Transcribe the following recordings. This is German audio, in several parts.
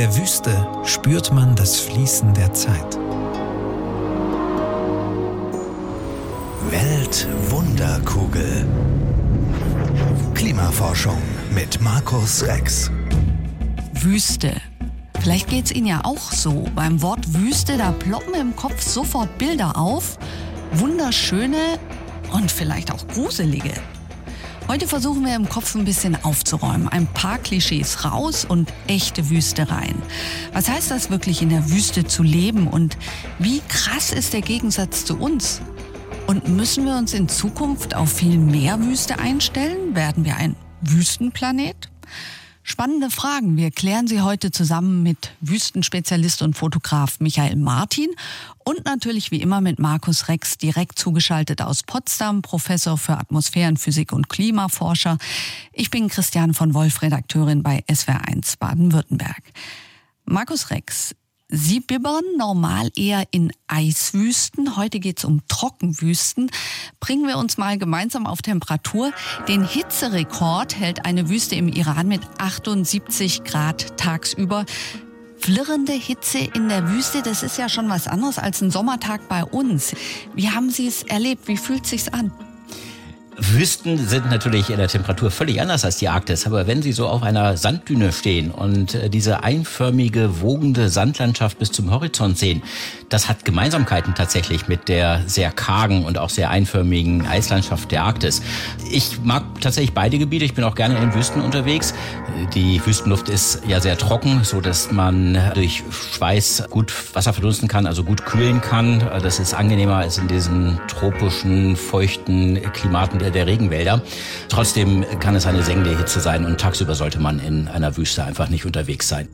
der Wüste spürt man das Fließen der Zeit. Weltwunderkugel. Klimaforschung mit Markus Rex. Wüste. Vielleicht geht's Ihnen ja auch so. Beim Wort Wüste, da ploppen im Kopf sofort Bilder auf. Wunderschöne und vielleicht auch gruselige. Heute versuchen wir im Kopf ein bisschen aufzuräumen. Ein paar Klischees raus und echte Wüste rein. Was heißt das wirklich in der Wüste zu leben und wie krass ist der Gegensatz zu uns? Und müssen wir uns in Zukunft auf viel mehr Wüste einstellen? Werden wir ein Wüstenplanet? Spannende Fragen. Wir klären sie heute zusammen mit Wüstenspezialist und Fotograf Michael Martin und natürlich wie immer mit Markus Rex, direkt zugeschaltet aus Potsdam, Professor für Atmosphärenphysik und Klimaforscher. Ich bin Christiane von Wolf, Redakteurin bei SWR1 Baden-Württemberg. Markus Rex, Sie bibbern normal eher in Eiswüsten. Heute geht's um Trockenwüsten. Bringen wir uns mal gemeinsam auf Temperatur. Den Hitzerekord hält eine Wüste im Iran mit 78 Grad tagsüber. Flirrende Hitze in der Wüste, das ist ja schon was anderes als ein Sommertag bei uns. Wie haben Sie es erlebt? Wie fühlt sich's an? Wüsten sind natürlich in der Temperatur völlig anders als die Arktis, aber wenn sie so auf einer Sanddüne stehen und äh, diese einförmige, wogende Sandlandschaft bis zum Horizont sehen, das hat Gemeinsamkeiten tatsächlich mit der sehr kargen und auch sehr einförmigen Eislandschaft der Arktis. Ich mag tatsächlich beide Gebiete, ich bin auch gerne in Wüsten unterwegs. Die Wüstenluft ist ja sehr trocken, so dass man durch Schweiß gut Wasser verdunsten kann, also gut kühlen kann. Das ist angenehmer als in diesen tropischen, feuchten Klimaten der der Regenwälder. Trotzdem kann es eine sengende Hitze sein und tagsüber sollte man in einer Wüste einfach nicht unterwegs sein.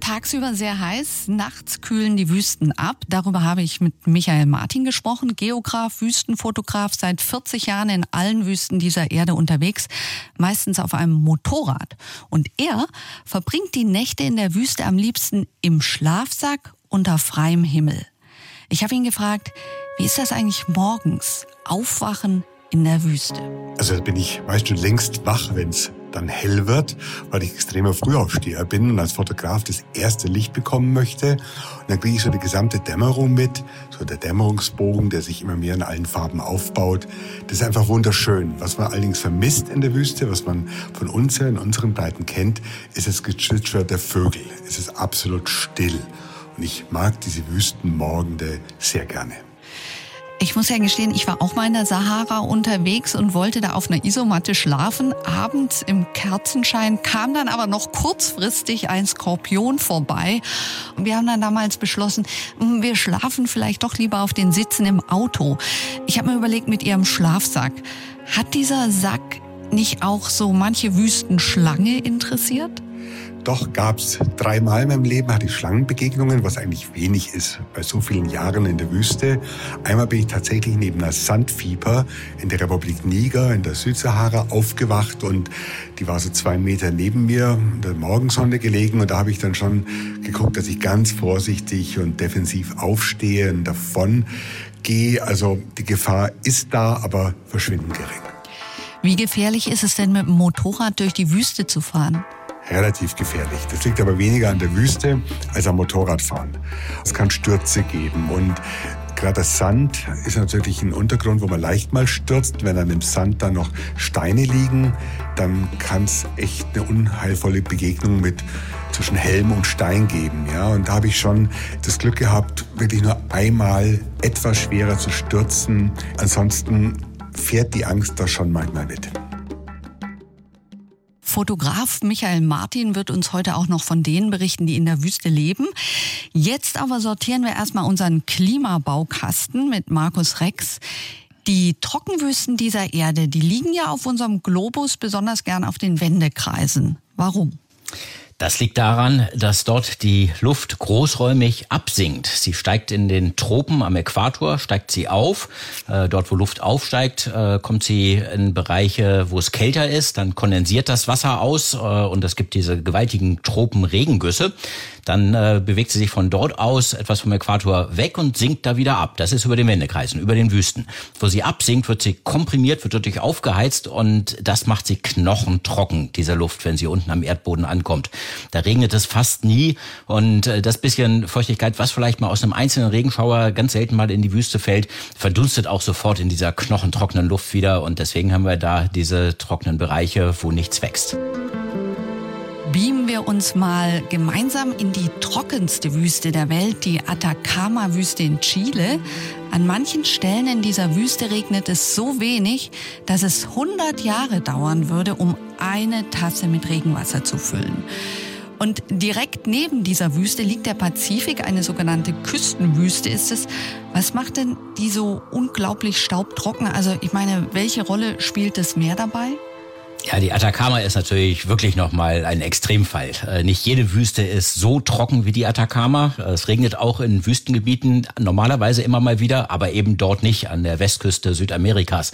Tagsüber sehr heiß, nachts kühlen die Wüsten ab. Darüber habe ich mit Michael Martin gesprochen, Geograf, Wüstenfotograf, seit 40 Jahren in allen Wüsten dieser Erde unterwegs, meistens auf einem Motorrad. Und er verbringt die Nächte in der Wüste am liebsten im Schlafsack unter freiem Himmel. Ich habe ihn gefragt, wie ist das eigentlich morgens? Aufwachen in der Wüste. Also bin ich meist schon längst wach, wenn es dann hell wird, weil ich extremer Frühaufsteher bin und als Fotograf das erste Licht bekommen möchte. Und dann kriege ich so die gesamte Dämmerung mit, so der Dämmerungsbogen, der sich immer mehr in allen Farben aufbaut. Das ist einfach wunderschön. Was man allerdings vermisst in der Wüste, was man von uns ja in unseren Breiten kennt, ist das Gezwitscher der Vögel. Es ist absolut still. Und ich mag diese Wüstenmorgende sehr gerne. Ich muss ja gestehen, ich war auch mal in der Sahara unterwegs und wollte da auf einer Isomatte schlafen. Abends im Kerzenschein kam dann aber noch kurzfristig ein Skorpion vorbei. Und wir haben dann damals beschlossen, hm, wir schlafen vielleicht doch lieber auf den Sitzen im Auto. Ich habe mir überlegt, mit ihrem Schlafsack, hat dieser Sack nicht auch so manche Wüstenschlange interessiert? Doch gab es dreimal in meinem Leben hatte ich Schlangenbegegnungen, was eigentlich wenig ist bei so vielen Jahren in der Wüste. Einmal bin ich tatsächlich neben einer Sandfieber in der Republik Niger in der Südsahara aufgewacht und die war so zwei Meter neben mir in der Morgensonne gelegen und da habe ich dann schon geguckt, dass ich ganz vorsichtig und defensiv aufstehe und davon gehe. Also die Gefahr ist da, aber verschwindend gering. Wie gefährlich ist es denn mit dem Motorrad durch die Wüste zu fahren? Relativ gefährlich. Das liegt aber weniger an der Wüste als am Motorradfahren. Es kann Stürze geben und Gerade das Sand ist natürlich ein Untergrund, wo man leicht mal stürzt. Wenn an dem Sand dann noch Steine liegen, dann kann es echt eine unheilvolle Begegnung mit zwischen Helm und Stein geben. Ja, und da habe ich schon das Glück gehabt, wirklich nur einmal etwas schwerer zu stürzen. Ansonsten fährt die Angst da schon manchmal mit. Fotograf Michael Martin wird uns heute auch noch von denen berichten, die in der Wüste leben. Jetzt aber sortieren wir erstmal unseren Klimabaukasten mit Markus Rex. Die Trockenwüsten dieser Erde, die liegen ja auf unserem Globus besonders gern auf den Wendekreisen. Warum? Das liegt daran, dass dort die Luft großräumig absinkt. Sie steigt in den Tropen am Äquator, steigt sie auf. Äh, dort, wo Luft aufsteigt, äh, kommt sie in Bereiche, wo es kälter ist. Dann kondensiert das Wasser aus äh, und es gibt diese gewaltigen Tropenregengüsse. Dann bewegt sie sich von dort aus etwas vom Äquator weg und sinkt da wieder ab. Das ist über den Wendekreisen, über den Wüsten. Wo sie absinkt, wird sie komprimiert, wird dadurch aufgeheizt und das macht sie knochentrocken, diese Luft, wenn sie unten am Erdboden ankommt. Da regnet es fast nie. Und äh, das bisschen Feuchtigkeit, was vielleicht mal aus einem einzelnen Regenschauer ganz selten mal in die Wüste fällt, verdunstet auch sofort in dieser knochentrockenen Luft wieder. Und deswegen haben wir da diese trockenen Bereiche, wo nichts wächst. Beamen wir uns mal gemeinsam in die trockenste Wüste der Welt, die Atacama-Wüste in Chile. An manchen Stellen in dieser Wüste regnet es so wenig, dass es 100 Jahre dauern würde, um eine Tasse mit Regenwasser zu füllen. Und direkt neben dieser Wüste liegt der Pazifik, eine sogenannte Küstenwüste ist es. Was macht denn die so unglaublich staubtrocken? Also ich meine, welche Rolle spielt das Meer dabei? Ja, die Atacama ist natürlich wirklich nochmal ein Extremfall. Äh, nicht jede Wüste ist so trocken wie die Atacama. Es regnet auch in Wüstengebieten normalerweise immer mal wieder, aber eben dort nicht an der Westküste Südamerikas.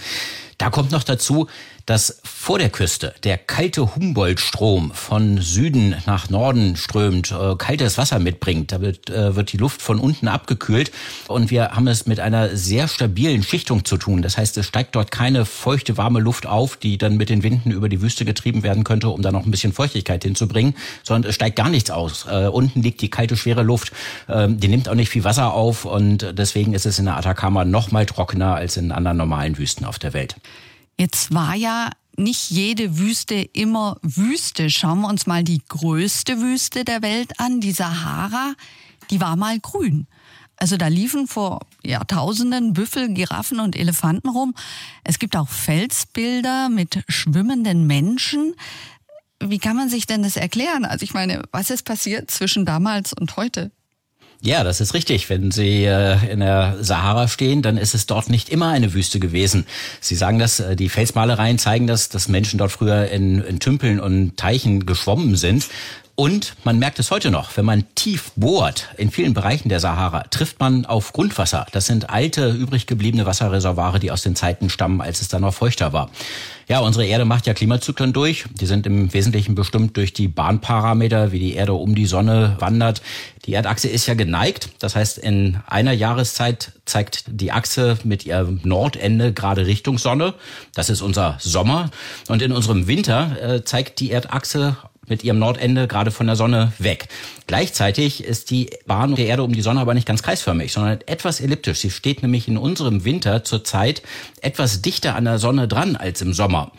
Da kommt noch dazu, dass vor der Küste der kalte Humboldt-Strom von Süden nach Norden strömt, äh, kaltes Wasser mitbringt. Da wird, äh, wird die Luft von unten abgekühlt und wir haben es mit einer sehr stabilen Schichtung zu tun. Das heißt, es steigt dort keine feuchte, warme Luft auf, die dann mit den Winden über die Wüste getrieben werden könnte, um da noch ein bisschen Feuchtigkeit hinzubringen, sondern es steigt gar nichts aus. Äh, unten liegt die kalte, schwere Luft, ähm, die nimmt auch nicht viel Wasser auf und deswegen ist es in der Atacama noch mal trockener als in anderen normalen Wüsten auf der Welt. Jetzt war ja nicht jede Wüste immer Wüste. Schauen wir uns mal die größte Wüste der Welt an, die Sahara. Die war mal grün. Also da liefen vor Jahrtausenden Büffel, Giraffen und Elefanten rum. Es gibt auch Felsbilder mit schwimmenden Menschen. Wie kann man sich denn das erklären? Also ich meine, was ist passiert zwischen damals und heute? Ja, das ist richtig. Wenn Sie äh, in der Sahara stehen, dann ist es dort nicht immer eine Wüste gewesen. Sie sagen das, äh, die Felsmalereien zeigen das, dass Menschen dort früher in, in Tümpeln und Teichen geschwommen sind. Und man merkt es heute noch, wenn man tief bohrt in vielen Bereichen der Sahara, trifft man auf Grundwasser. Das sind alte, übrig gebliebene Wasserreservoire, die aus den Zeiten stammen, als es da noch feuchter war. Ja, unsere Erde macht ja Klimazyklen durch. Die sind im Wesentlichen bestimmt durch die Bahnparameter, wie die Erde um die Sonne wandert. Die Erdachse ist ja geneigt. Das heißt, in einer Jahreszeit zeigt die Achse mit ihrem Nordende gerade Richtung Sonne. Das ist unser Sommer. Und in unserem Winter äh, zeigt die Erdachse mit ihrem Nordende gerade von der Sonne weg. Gleichzeitig ist die Bahn der Erde um die Sonne aber nicht ganz kreisförmig, sondern etwas elliptisch. Sie steht nämlich in unserem Winter zurzeit etwas dichter an der Sonne dran als im Sommer.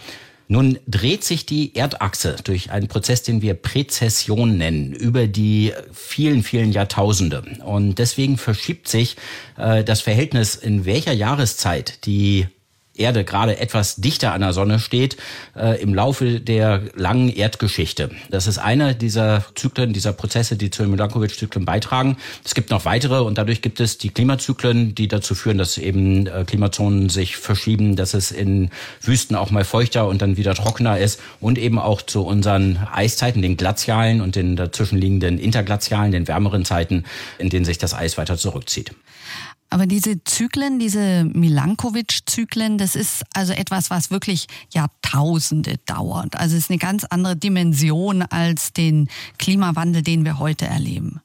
Nun dreht sich die Erdachse durch einen Prozess, den wir Präzession nennen, über die vielen, vielen Jahrtausende. Und deswegen verschiebt sich äh, das Verhältnis, in welcher Jahreszeit die Erde gerade etwas dichter an der Sonne steht äh, im Laufe der langen Erdgeschichte. Das ist einer dieser Zyklen, dieser Prozesse, die zu den Milankovic-Zyklen beitragen. Es gibt noch weitere und dadurch gibt es die Klimazyklen, die dazu führen, dass eben äh, Klimazonen sich verschieben, dass es in Wüsten auch mal feuchter und dann wieder trockener ist und eben auch zu unseren Eiszeiten, den glazialen und den dazwischenliegenden interglazialen, den wärmeren Zeiten, in denen sich das Eis weiter zurückzieht. Aber diese Zyklen, diese Milankovic-Zyklen, das ist also etwas, was wirklich Jahrtausende dauert. Also es ist eine ganz andere Dimension als den Klimawandel, den wir heute erleben.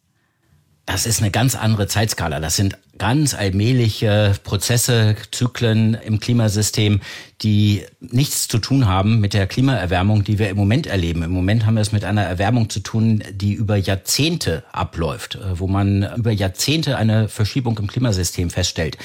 Das ist eine ganz andere Zeitskala. Das sind ganz allmähliche Prozesse, Zyklen im Klimasystem, die nichts zu tun haben mit der Klimaerwärmung, die wir im Moment erleben. Im Moment haben wir es mit einer Erwärmung zu tun, die über Jahrzehnte abläuft, äh, wo man über Jahrzehnte eine Verschiebung im Klimasystem feststellt.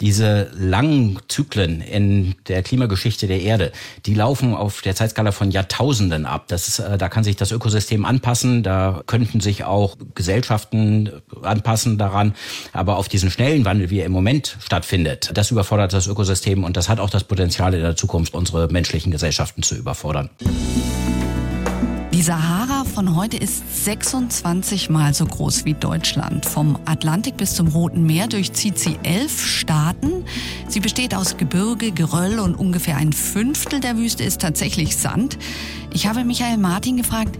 Diese langen Zyklen in der Klimageschichte der Erde, die laufen auf der Zeitskala von Jahrtausenden ab. Das ist, äh, da kann sich das Ökosystem anpassen, da könnten sich auch Gesellschaften anpassen daran, aber auf diesen schnellen Wandel, wie er im Moment stattfindet, das überfordert das Ökosystem und das hat auch das Potenzial in der Zukunft, unsere menschlichen Gesellschaften zu überfordern. Die Sahara von heute ist 26 Mal so groß wie Deutschland. Vom Atlantik bis zum Roten Meer durchzieht sie elf Staaten. Sie besteht aus Gebirge, Geröll und ungefähr ein Fünftel der Wüste ist tatsächlich Sand. Ich habe Michael Martin gefragt,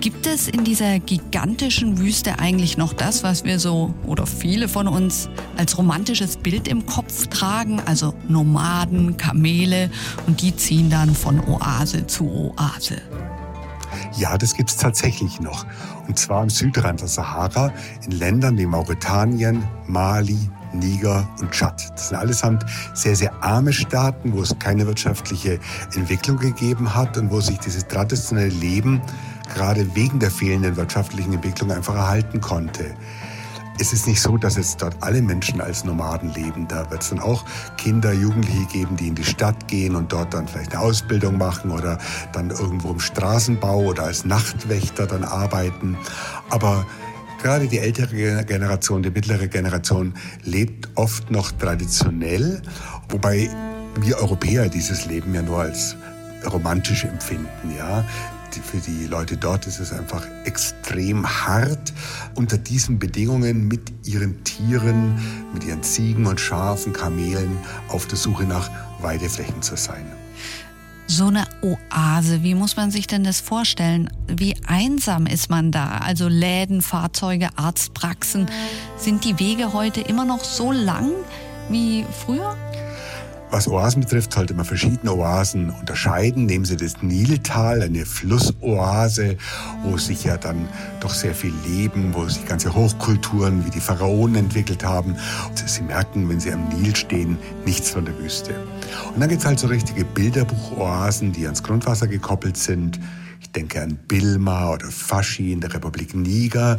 Gibt es in dieser gigantischen Wüste eigentlich noch das, was wir so oder viele von uns als romantisches Bild im Kopf tragen? Also Nomaden, Kamele und die ziehen dann von Oase zu Oase. Ja, das gibt es tatsächlich noch. Und zwar im Südrand der Sahara in Ländern wie Mauretanien, Mali, Niger und Tschad. Das sind allesamt sehr, sehr arme Staaten, wo es keine wirtschaftliche Entwicklung gegeben hat und wo sich dieses traditionelle Leben gerade wegen der fehlenden wirtschaftlichen Entwicklung einfach erhalten konnte. Es ist nicht so, dass jetzt dort alle Menschen als Nomaden leben. Da wird es dann auch Kinder, Jugendliche geben, die in die Stadt gehen und dort dann vielleicht eine Ausbildung machen oder dann irgendwo im Straßenbau oder als Nachtwächter dann arbeiten. Aber gerade die ältere Generation, die mittlere Generation lebt oft noch traditionell, wobei wir Europäer dieses Leben ja nur als romantisch empfinden, ja für die Leute dort ist es einfach extrem hart, unter diesen Bedingungen mit ihren Tieren, mit ihren Ziegen und Schafen, Kamelen auf der Suche nach Weideflächen zu sein. So eine Oase, wie muss man sich denn das vorstellen? Wie einsam ist man da? Also Läden, Fahrzeuge, Arztpraxen. Sind die Wege heute immer noch so lang wie früher? Was Oasen betrifft, sollte man verschiedene Oasen unterscheiden. Nehmen Sie das Niltal, eine Flussoase, wo sich ja dann doch sehr viel Leben, wo sich ganze Hochkulturen wie die Pharaonen entwickelt haben. Und Sie merken, wenn Sie am Nil stehen, nichts von der Wüste. Und dann gibt es halt so richtige Bilderbuchoasen, die ans Grundwasser gekoppelt sind. Ich denke an Bilma oder Faschi in der Republik Niger.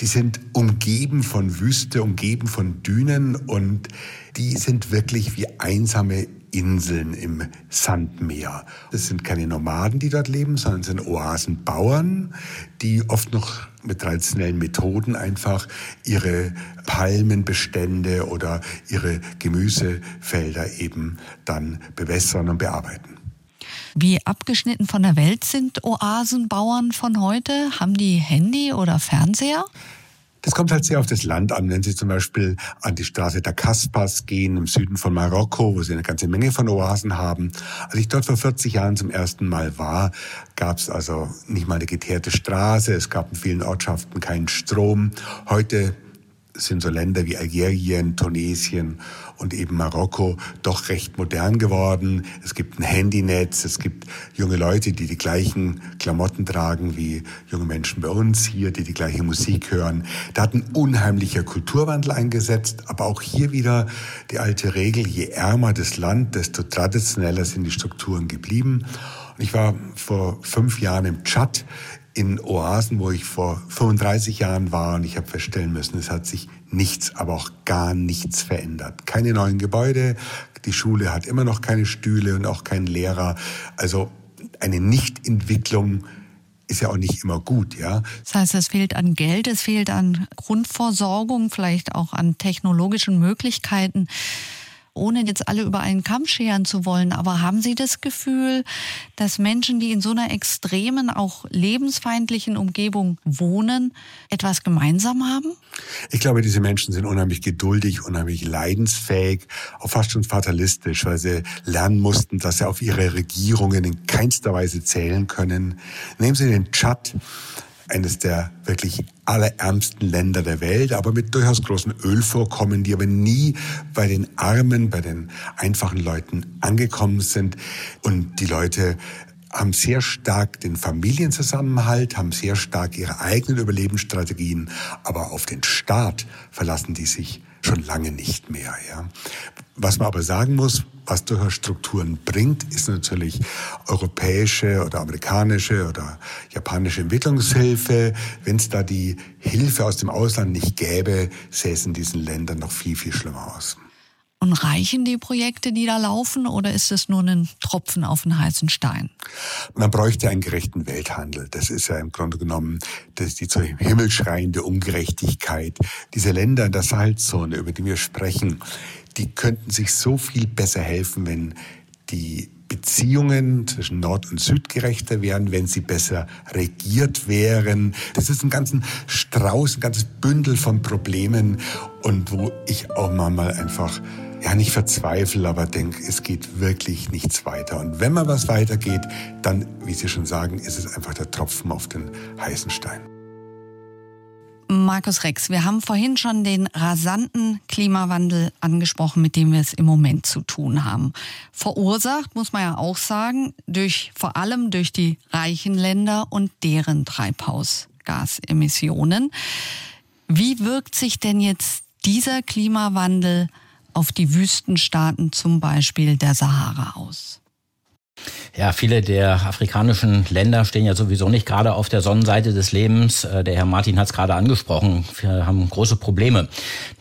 Die sind umgeben von Wüste, umgeben von Dünen und die sind wirklich wie einsame Inseln im Sandmeer. Das sind keine Nomaden, die dort leben, sondern es sind Oasenbauern, die oft noch mit traditionellen Methoden einfach ihre Palmenbestände oder ihre Gemüsefelder eben dann bewässern und bearbeiten. Wie abgeschnitten von der Welt sind Oasenbauern von heute? Haben die Handy oder Fernseher? Das kommt halt sehr auf das Land an. Wenn Sie zum Beispiel an die Straße der Kaspas gehen, im Süden von Marokko, wo Sie eine ganze Menge von Oasen haben. Als ich dort vor 40 Jahren zum ersten Mal war, gab es also nicht mal eine geteerte Straße. Es gab in vielen Ortschaften keinen Strom. Heute sind so Länder wie Algerien, Tunesien und eben Marokko doch recht modern geworden. Es gibt ein Handynetz, es gibt junge Leute, die die gleichen Klamotten tragen wie junge Menschen bei uns hier, die die gleiche Musik hören. Da hat ein unheimlicher Kulturwandel eingesetzt, aber auch hier wieder die alte Regel, je ärmer das Land, desto traditioneller sind die Strukturen geblieben. Ich war vor fünf Jahren im Tschad in Oasen, wo ich vor 35 Jahren war und ich habe feststellen müssen, es hat sich nichts, aber auch gar nichts verändert. Keine neuen Gebäude, die Schule hat immer noch keine Stühle und auch keinen Lehrer. Also eine Nichtentwicklung ist ja auch nicht immer gut, ja. Das heißt, es fehlt an Geld, es fehlt an Grundversorgung, vielleicht auch an technologischen Möglichkeiten ohne jetzt alle über einen Kamm scheren zu wollen, aber haben Sie das Gefühl, dass Menschen, die in so einer extremen, auch lebensfeindlichen Umgebung wohnen, etwas gemeinsam haben? Ich glaube, diese Menschen sind unheimlich geduldig, unheimlich leidensfähig, auch fast schon fatalistisch, weil sie lernen mussten, dass sie auf ihre Regierungen in keinster Weise zählen können. Nehmen Sie den Tschad eines der wirklich allerärmsten Länder der Welt, aber mit durchaus großen Ölvorkommen, die aber nie bei den Armen, bei den einfachen Leuten angekommen sind. Und die Leute haben sehr stark den Familienzusammenhalt, haben sehr stark ihre eigenen Überlebensstrategien, aber auf den Staat verlassen die sich schon lange nicht mehr. Ja. Was man aber sagen muss, was durchaus Strukturen bringt, ist natürlich europäische oder amerikanische oder japanische Entwicklungshilfe. Wenn es da die Hilfe aus dem Ausland nicht gäbe, sähe es in diesen Ländern noch viel, viel schlimmer aus. Und reichen die Projekte, die da laufen, oder ist es nur ein Tropfen auf den heißen Stein? Man bräuchte einen gerechten Welthandel. Das ist ja im Grunde genommen das die zu Himmel schreiende Ungerechtigkeit. Diese Länder in der Salzzone, über die wir sprechen, die könnten sich so viel besser helfen, wenn die Beziehungen zwischen Nord und Süd gerechter wären, wenn sie besser regiert wären. Das ist ein ganzen Strauß, ein ganzes Bündel von Problemen und wo ich auch mal einfach ja nicht verzweifle, aber denke, es geht wirklich nichts weiter. Und wenn mal was weitergeht, dann, wie Sie schon sagen, ist es einfach der Tropfen auf den heißen Stein. Markus Rex, wir haben vorhin schon den rasanten Klimawandel angesprochen, mit dem wir es im Moment zu tun haben. Verursacht, muss man ja auch sagen, durch, vor allem durch die reichen Länder und deren Treibhausgasemissionen. Wie wirkt sich denn jetzt dieser Klimawandel auf die Wüstenstaaten, zum Beispiel der Sahara, aus? Ja, viele der afrikanischen Länder stehen ja sowieso nicht gerade auf der Sonnenseite des Lebens. Äh, der Herr Martin hat es gerade angesprochen. Wir haben große Probleme.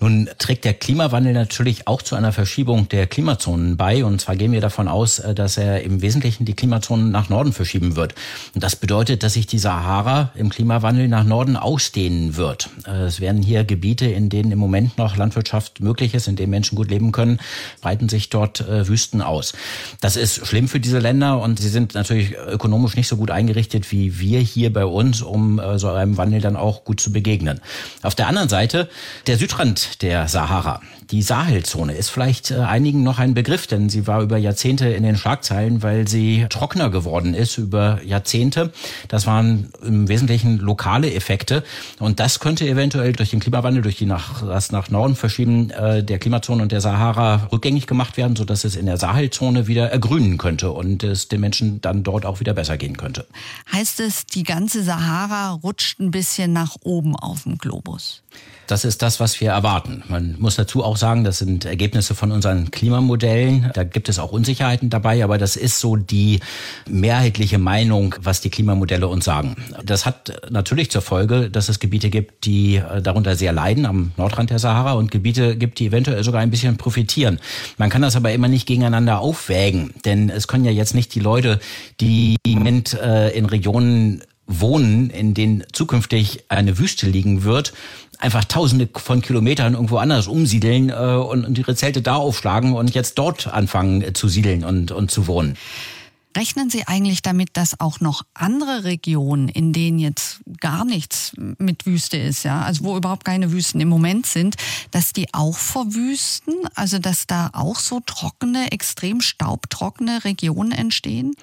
Nun trägt der Klimawandel natürlich auch zu einer Verschiebung der Klimazonen bei. Und zwar gehen wir davon aus, äh, dass er im Wesentlichen die Klimazonen nach Norden verschieben wird. Und das bedeutet, dass sich die Sahara im Klimawandel nach Norden ausdehnen wird. Äh, es werden hier Gebiete, in denen im Moment noch Landwirtschaft möglich ist, in denen Menschen gut leben können, breiten sich dort Wüsten aus. Das ist schlimm für diese Länder und sie sind natürlich ökonomisch nicht so gut eingerichtet wie wir hier bei uns, um äh, so einem Wandel dann auch gut zu begegnen. Auf der anderen Seite der Südrand der Sahara. Die Sahelzone ist vielleicht äh, einigen noch ein Begriff, denn sie war über Jahrzehnte in den Schlagzeilen, weil sie trockener geworden ist über Jahrzehnte. Das waren im Wesentlichen lokale Effekte und das könnte eventuell durch den Klimawandel, durch die nach, das nach Norden verschieben äh, der Klimazone und der Sahara rückgängig gemacht werden, sodass es in der Sahelzone wieder ergrünen könnte und es den Menschen dann dort auch wieder besser gehen könnte. Heißt es, die ganze Sahara rutscht ein bisschen nach oben auf dem Globus? Das ist das, was wir erwarten. Man muss dazu auch sagen, das sind Ergebnisse von unseren Klimamodellen. Da gibt es auch Unsicherheiten dabei, aber das ist so die mehrheitliche Meinung, was die Klimamodelle uns sagen. Das hat natürlich zur Folge, dass es Gebiete gibt, die äh, darunter sehr leiden am Nordrand der Sahara und Gebiete gibt, die eventuell sogar ein bisschen profitieren. Man kann das aber immer nicht gegeneinander aufwägen, denn es können ja jetzt nicht die Leute, die im Moment äh, in Regionen wohnen, in denen zukünftig eine Wüste liegen wird, einfach tausende von Kilometern irgendwo anders umsiedeln äh, und, und ihre Zelte da aufschlagen und jetzt dort anfangen äh, zu siedeln und, und zu wohnen. Rechnen Sie eigentlich damit, dass auch noch andere Regionen, in denen jetzt gar nichts mit Wüste ist, ja, also wo überhaupt keine Wüsten im Moment sind, dass die auch verwüsten? Also dass da auch so trockene, extrem staubtrockene Regionen entstehen?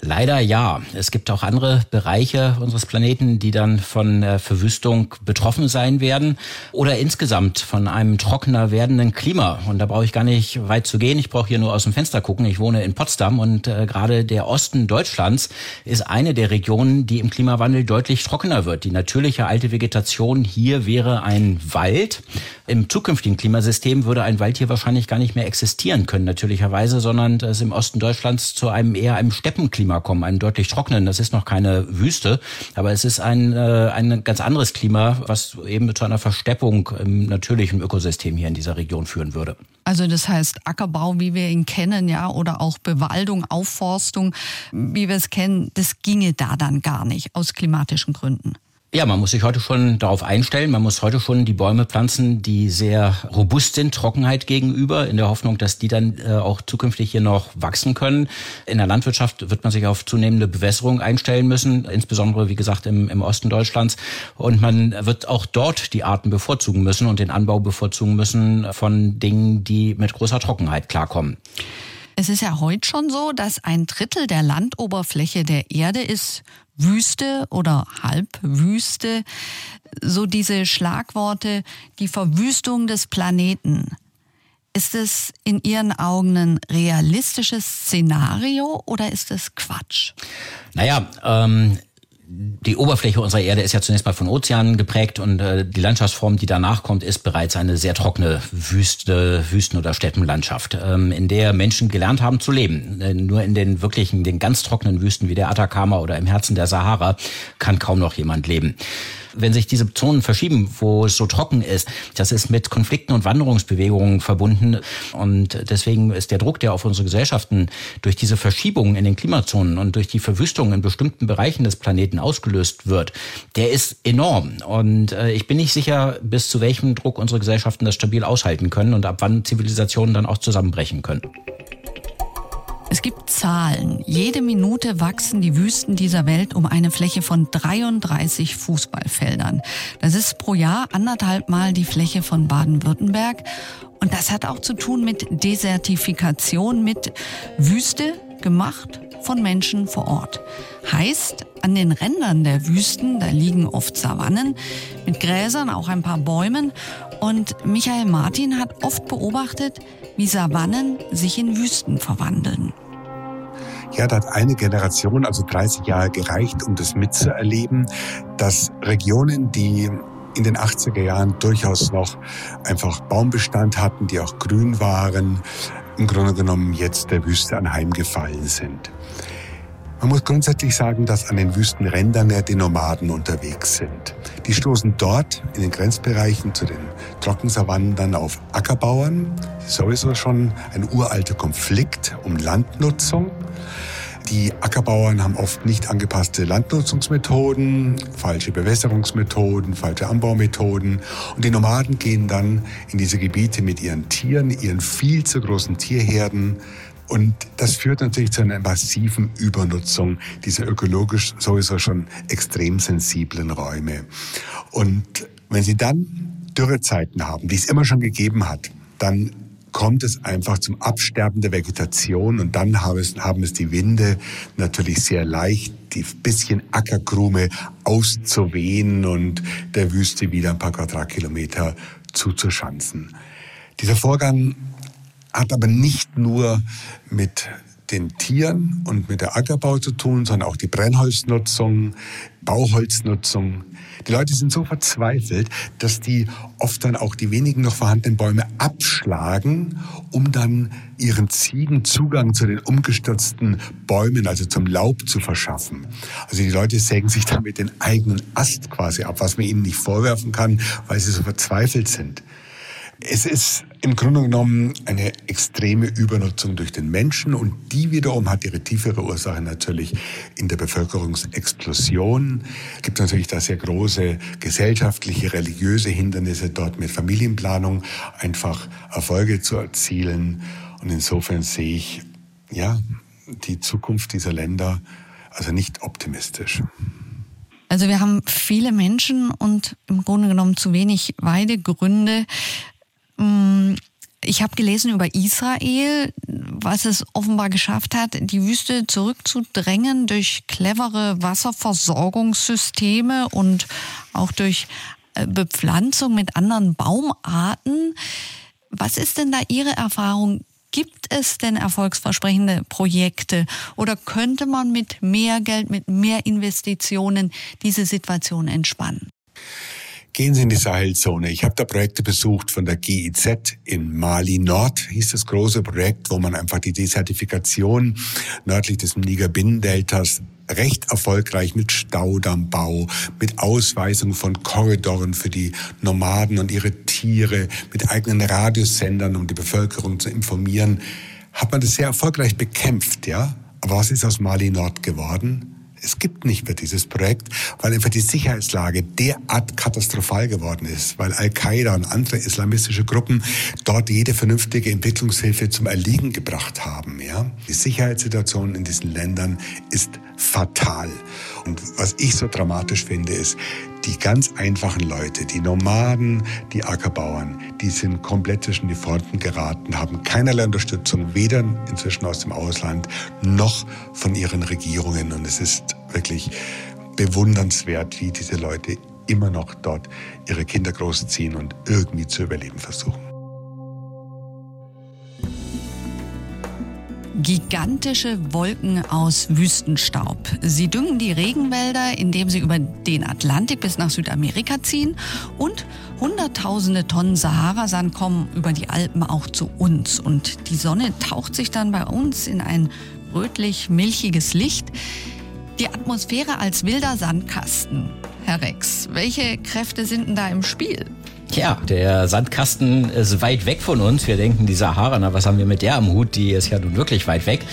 Leider ja. Es gibt auch andere Bereiche unseres Planeten, die dann von äh, Verwüstung betroffen sein werden oder insgesamt von einem trockener werdenden Klima. Und da brauche ich gar nicht weit zu gehen. Ich brauche hier nur aus dem Fenster gucken. Ich wohne in Potsdam und äh, gerade der der Osten Deutschlands ist eine der Regionen, die im Klimawandel deutlich trockener wird. Die natürliche alte Vegetation hier wäre ein Wald. Im zukünftigen Klimasystem würde ein Wald hier wahrscheinlich gar nicht mehr existieren können, natürlicherweise, sondern es im Osten Deutschlands zu einem eher einem Steppenklima kommen, einem deutlich trockenen. Das ist noch keine Wüste, aber es ist ein, äh, ein ganz anderes Klima, was eben zu einer Versteppung im natürlichen Ökosystem hier in dieser Region führen würde. Also das heißt Ackerbau, wie wir ihn kennen, ja, oder auch Bewaldung, Aufforstung, wie wir es kennen, das ginge da dann gar nicht aus klimatischen Gründen. Ja, man muss sich heute schon darauf einstellen. Man muss heute schon die Bäume pflanzen, die sehr robust sind, Trockenheit gegenüber, in der Hoffnung, dass die dann äh, auch zukünftig hier noch wachsen können. In der Landwirtschaft wird man sich auf zunehmende Bewässerung einstellen müssen, insbesondere, wie gesagt, im, im Osten Deutschlands. Und man wird auch dort die Arten bevorzugen müssen und den Anbau bevorzugen müssen von Dingen, die mit großer Trockenheit klarkommen. Es ist ja heute schon so, dass ein Drittel der Landoberfläche der Erde ist Wüste oder Halbwüste. So diese Schlagworte, die Verwüstung des Planeten. Ist es in Ihren Augen ein realistisches Szenario oder ist es Quatsch? Naja, ähm, die Oberfläche unserer Erde ist ja zunächst mal von Ozeanen geprägt und äh, die Landschaftsform, die danach kommt, ist bereits eine sehr trockene Wüste, Wüsten- oder Steppenlandschaft, ähm, in der Menschen gelernt haben zu leben. Äh, nur in den wirklichen, den ganz trockenen Wüsten wie der Atacama oder im Herzen der Sahara kann kaum noch jemand leben wenn sich diese Zonen verschieben, wo es so trocken ist, das ist mit Konflikten und Wanderungsbewegungen verbunden. Und deswegen ist der Druck, der auf unsere Gesellschaften durch diese Verschiebungen in den Klimazonen und durch die Verwüstung in bestimmten Bereichen des Planeten ausgelöst wird, der ist enorm. Und äh, ich bin nicht sicher, bis zu welchem Druck unsere Gesellschaften das stabil aushalten können und ab wann Zivilisationen dann auch zusammenbrechen können. Gibt Zahlen. Jede Minute wachsen die Wüsten dieser Welt um eine Fläche von 33 Fußballfeldern. Das ist pro Jahr anderthalb Mal die Fläche von Baden-Württemberg. Und das hat auch zu tun mit Desertifikation, mit Wüste gemacht von Menschen vor Ort. Heißt, an den Rändern der Wüsten, da liegen oft Savannen mit Gräsern, auch ein paar Bäumen. Und Michael Martin hat oft beobachtet, wie Savannen sich in Wüsten verwandeln. Ja, da hat eine Generation, also 30 Jahre gereicht, um das mitzuerleben, dass Regionen, die in den 80er Jahren durchaus noch einfach Baumbestand hatten, die auch grün waren, im Grunde genommen jetzt der Wüste anheimgefallen sind. Man muss grundsätzlich sagen, dass an den Wüstenrändern ja die Nomaden unterwegs sind. Die stoßen dort in den Grenzbereichen zu den Trockensavannen dann auf Ackerbauern. Sowieso schon ein uralter Konflikt um Landnutzung. Die Ackerbauern haben oft nicht angepasste Landnutzungsmethoden, falsche Bewässerungsmethoden, falsche Anbaumethoden. Und die Nomaden gehen dann in diese Gebiete mit ihren Tieren, ihren viel zu großen Tierherden, und das führt natürlich zu einer massiven Übernutzung dieser ökologisch sowieso schon extrem sensiblen Räume. Und wenn Sie dann Dürrezeiten haben, die es immer schon gegeben hat, dann kommt es einfach zum Absterben der Vegetation und dann haben es, haben es die Winde natürlich sehr leicht, die bisschen Ackerkrume auszuwehen und der Wüste wieder ein paar Quadratkilometer zuzuschanzen. Dieser Vorgang hat aber nicht nur mit den Tieren und mit der Ackerbau zu tun, sondern auch die Brennholznutzung, Bauholznutzung. Die Leute sind so verzweifelt, dass die oft dann auch die wenigen noch vorhandenen Bäume abschlagen, um dann ihren Ziegen Zugang zu den umgestürzten Bäumen, also zum Laub zu verschaffen. Also die Leute sägen sich damit den eigenen Ast quasi ab, was man ihnen nicht vorwerfen kann, weil sie so verzweifelt sind. Es ist im Grunde genommen eine extreme Übernutzung durch den Menschen und die wiederum hat ihre tiefere Ursache natürlich in der Bevölkerungsexplosion. Es gibt natürlich da sehr große gesellschaftliche, religiöse Hindernisse dort mit Familienplanung einfach Erfolge zu erzielen. Und insofern sehe ich, ja, die Zukunft dieser Länder also nicht optimistisch. Also wir haben viele Menschen und im Grunde genommen zu wenig Weidegründe. Mm, ich habe gelesen über Israel, was es offenbar geschafft hat, die Wüste zurückzudrängen durch clevere Wasserversorgungssysteme und auch durch äh, Bepflanzung mit anderen Baumarten. Was ist denn da Ihre Erfahrung? Gibt es denn erfolgsversprechende Projekte oder könnte man mit mehr Geld, mit mehr Investitionen diese Situation entspannen? Gehen Sie in die Sahelzone. Ich habe da Projekte besucht von der GIZ in Mali Nord, hieß das große Projekt, wo man einfach die Desertifikation nördlich des Niger-Binnendeltas recht erfolgreich mit Staudammbau, mit Ausweisung von Korridoren für die Nomaden und ihre Tiere, mit eigenen Radiosendern, um die Bevölkerung zu informieren, hat man das sehr erfolgreich bekämpft, ja. Aber was ist aus Mali Nord geworden? Es gibt nicht mehr dieses Projekt, weil einfach die Sicherheitslage derart katastrophal geworden ist, weil Al-Qaida und andere islamistische Gruppen dort jede vernünftige Entwicklungshilfe zum Erliegen gebracht haben. Ja? Die Sicherheitssituation in diesen Ländern ist fatal. Und was ich so dramatisch finde, ist, die ganz einfachen Leute, die Nomaden, die Ackerbauern, die sind komplett zwischen die Fronten geraten, haben keinerlei Unterstützung, weder inzwischen aus dem Ausland noch von ihren Regierungen. Und es ist wirklich bewundernswert, wie diese Leute immer noch dort ihre Kinder großziehen und irgendwie zu überleben versuchen. Gigantische Wolken aus Wüstenstaub. Sie düngen die Regenwälder, indem sie über den Atlantik bis nach Südamerika ziehen und Hunderttausende Tonnen Sahara-Sand kommen über die Alpen auch zu uns. Und die Sonne taucht sich dann bei uns in ein rötlich-milchiges Licht. Die Atmosphäre als wilder Sandkasten. Herr Rex, welche Kräfte sind denn da im Spiel? Tja, der Sandkasten ist weit weg von uns. Wir denken, die Sahara, na, was haben wir mit der am Hut? Die ist ja nun wirklich weit weg.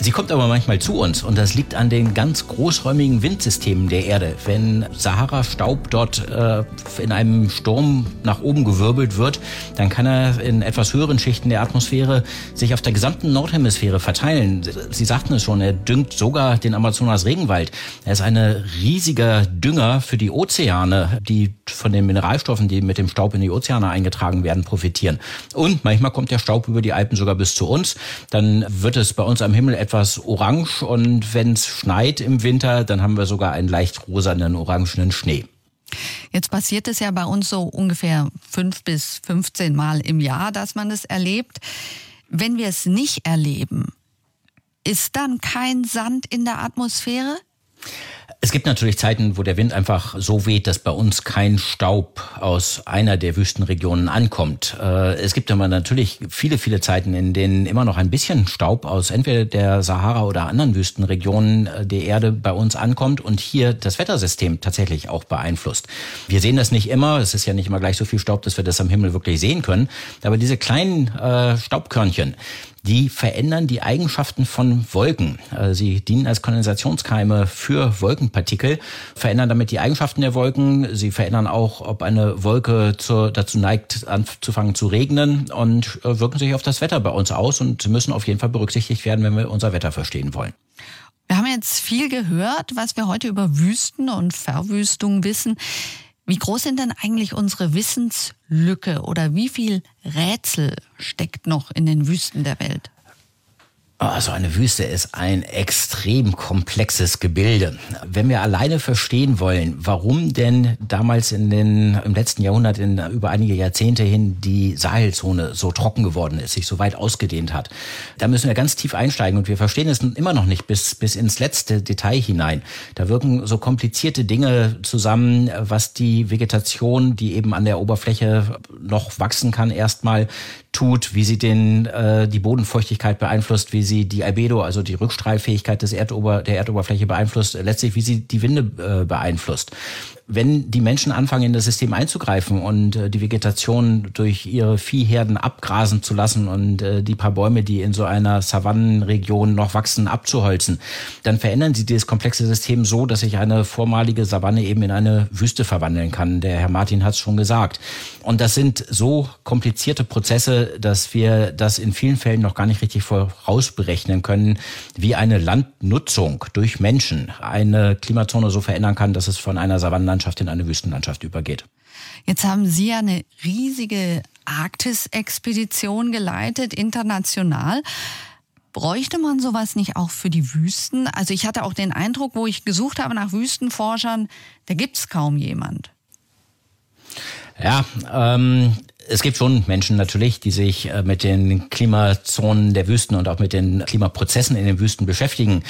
Sie kommt aber manchmal zu uns und das liegt an den ganz großräumigen Windsystemen der Erde. Wenn Sahara-Staub dort äh, in einem Sturm nach oben gewirbelt wird, dann kann er in etwas höheren Schichten der Atmosphäre sich auf der gesamten Nordhemisphäre verteilen. Sie sagten es schon, er düngt sogar den Amazonas-Regenwald. Er ist ein riesiger Dünger für die Ozeane, die von den Mineralstoffen, die mit dem Staub in die Ozeane eingetragen werden, profitieren. Und manchmal kommt der Staub über die Alpen sogar bis zu uns. Dann wird es bei uns am Himmel etwas orange und wenn es schneit im Winter, dann haben wir sogar einen leicht rosanen, orangenen Schnee. Jetzt passiert es ja bei uns so ungefähr fünf bis 15 Mal im Jahr, dass man es erlebt. Wenn wir es nicht erleben, ist dann kein Sand in der Atmosphäre? Es gibt natürlich Zeiten, wo der Wind einfach so weht, dass bei uns kein Staub aus einer der Wüstenregionen ankommt. Äh, es gibt aber natürlich viele, viele Zeiten, in denen immer noch ein bisschen Staub aus entweder der Sahara oder anderen Wüstenregionen äh, der Erde bei uns ankommt und hier das Wettersystem tatsächlich auch beeinflusst. Wir sehen das nicht immer. Es ist ja nicht immer gleich so viel Staub, dass wir das am Himmel wirklich sehen können. Aber diese kleinen äh, Staubkörnchen, die verändern die Eigenschaften von Wolken. Äh, sie dienen als Kondensationskeime für Wolkenpartikel, verändern damit die Eigenschaften der Wolken. Sie verändern auch, ob eine Wolke zu, dazu neigt, anzufangen zu regnen und äh, wirken sich auf das Wetter bei uns aus und müssen auf jeden Fall berücksichtigt werden, wenn wir unser Wetter verstehen wollen. Wir haben jetzt viel gehört, was wir heute über Wüsten und Verwüstung wissen. Wie groß sind denn eigentlich unsere Wissenslücke oder wie viel Rätsel steckt noch in den Wüsten der Welt? Also eine Wüste ist ein extrem komplexes Gebilde. Wenn wir alleine verstehen wollen, warum denn damals in den, im letzten Jahrhundert, in über einige Jahrzehnte hin, die Sahelzone so trocken geworden ist, sich so weit ausgedehnt hat, da müssen wir ganz tief einsteigen und wir verstehen es immer noch nicht bis, bis ins letzte Detail hinein. Da wirken so komplizierte Dinge zusammen, was die Vegetation, die eben an der Oberfläche noch wachsen kann, erstmal tut, wie sie den, äh, die Bodenfeuchtigkeit beeinflusst, wie sie die Albedo, also die Rückstrahlfähigkeit des Erdober, der Erdoberfläche beeinflusst, letztlich wie sie die Winde äh, beeinflusst wenn die Menschen anfangen, in das System einzugreifen und äh, die Vegetation durch ihre Viehherden abgrasen zu lassen und äh, die paar Bäume, die in so einer Savannenregion noch wachsen, abzuholzen, dann verändern sie dieses komplexe System so, dass sich eine vormalige Savanne eben in eine Wüste verwandeln kann. Der Herr Martin hat es schon gesagt. Und das sind so komplizierte Prozesse, dass wir das in vielen Fällen noch gar nicht richtig vorausberechnen können, wie eine Landnutzung durch Menschen eine Klimazone so verändern kann, dass es von einer Savanne Landschaft in eine Wüstenlandschaft übergeht. Jetzt haben Sie ja eine riesige Arktis-Expedition geleitet, international. Bräuchte man sowas nicht auch für die Wüsten? Also ich hatte auch den Eindruck, wo ich gesucht habe nach Wüstenforschern, da gibt es kaum jemand. Ja, ähm, es gibt schon Menschen natürlich, die sich äh, mit den Klimazonen der Wüsten und auch mit den Klimaprozessen in den Wüsten beschäftigen.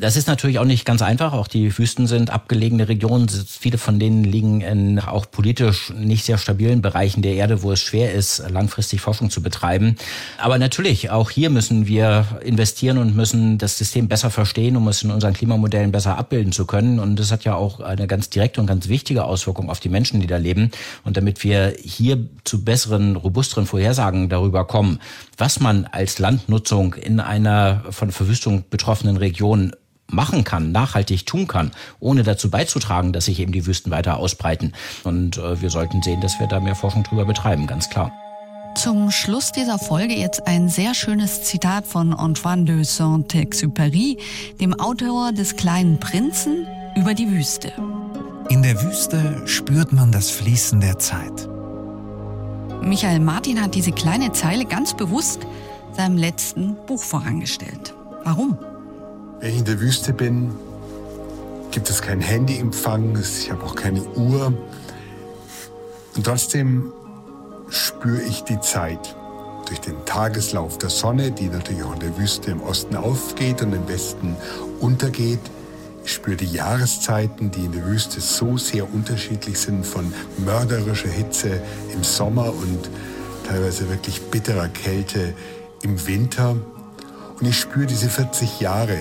Das ist natürlich auch nicht ganz einfach. Auch die Wüsten sind abgelegene Regionen. Viele von denen liegen in auch politisch nicht sehr stabilen Bereichen der Erde, wo es schwer ist, langfristig Forschung zu betreiben. Aber natürlich, auch hier müssen wir investieren und müssen das System besser verstehen, um es in unseren Klimamodellen besser abbilden zu können. Und das hat ja auch eine ganz direkte und ganz wichtige Auswirkung auf die Menschen, die da leben. Und damit wir hier zu besseren besseren, robusteren Vorhersagen darüber kommen, was man als Landnutzung in einer von Verwüstung betroffenen Region machen kann, nachhaltig tun kann, ohne dazu beizutragen, dass sich eben die Wüsten weiter ausbreiten. Und äh, wir sollten sehen, dass wir da mehr Forschung drüber betreiben, ganz klar. Zum Schluss dieser Folge jetzt ein sehr schönes Zitat von Antoine de Saint-Exupéry, dem Autor des kleinen Prinzen, über die Wüste. In der Wüste spürt man das Fließen der Zeit. Michael Martin hat diese kleine Zeile ganz bewusst seinem letzten Buch vorangestellt. Warum? Wenn ich in der Wüste bin, gibt es keinen Handyempfang, ich habe auch keine Uhr. Und trotzdem spüre ich die Zeit durch den Tageslauf der Sonne, die natürlich auch in der Wüste im Osten aufgeht und im Westen untergeht. Ich spüre die Jahreszeiten, die in der Wüste so sehr unterschiedlich sind, von mörderischer Hitze im Sommer und teilweise wirklich bitterer Kälte im Winter. Und ich spüre diese 40 Jahre,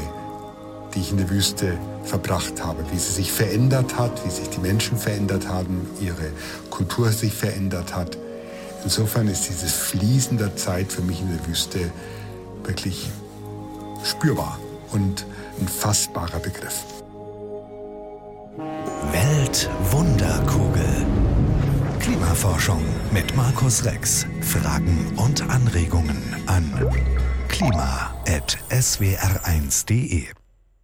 die ich in der Wüste verbracht habe, wie sie sich verändert hat, wie sich die Menschen verändert haben, ihre Kultur sich verändert hat. Insofern ist dieses Fließen der Zeit für mich in der Wüste wirklich spürbar und ein fassbarer Begriff. Weltwunderkugel. Klimaforschung mit Markus Rex. Fragen und Anregungen an klima.swr1.de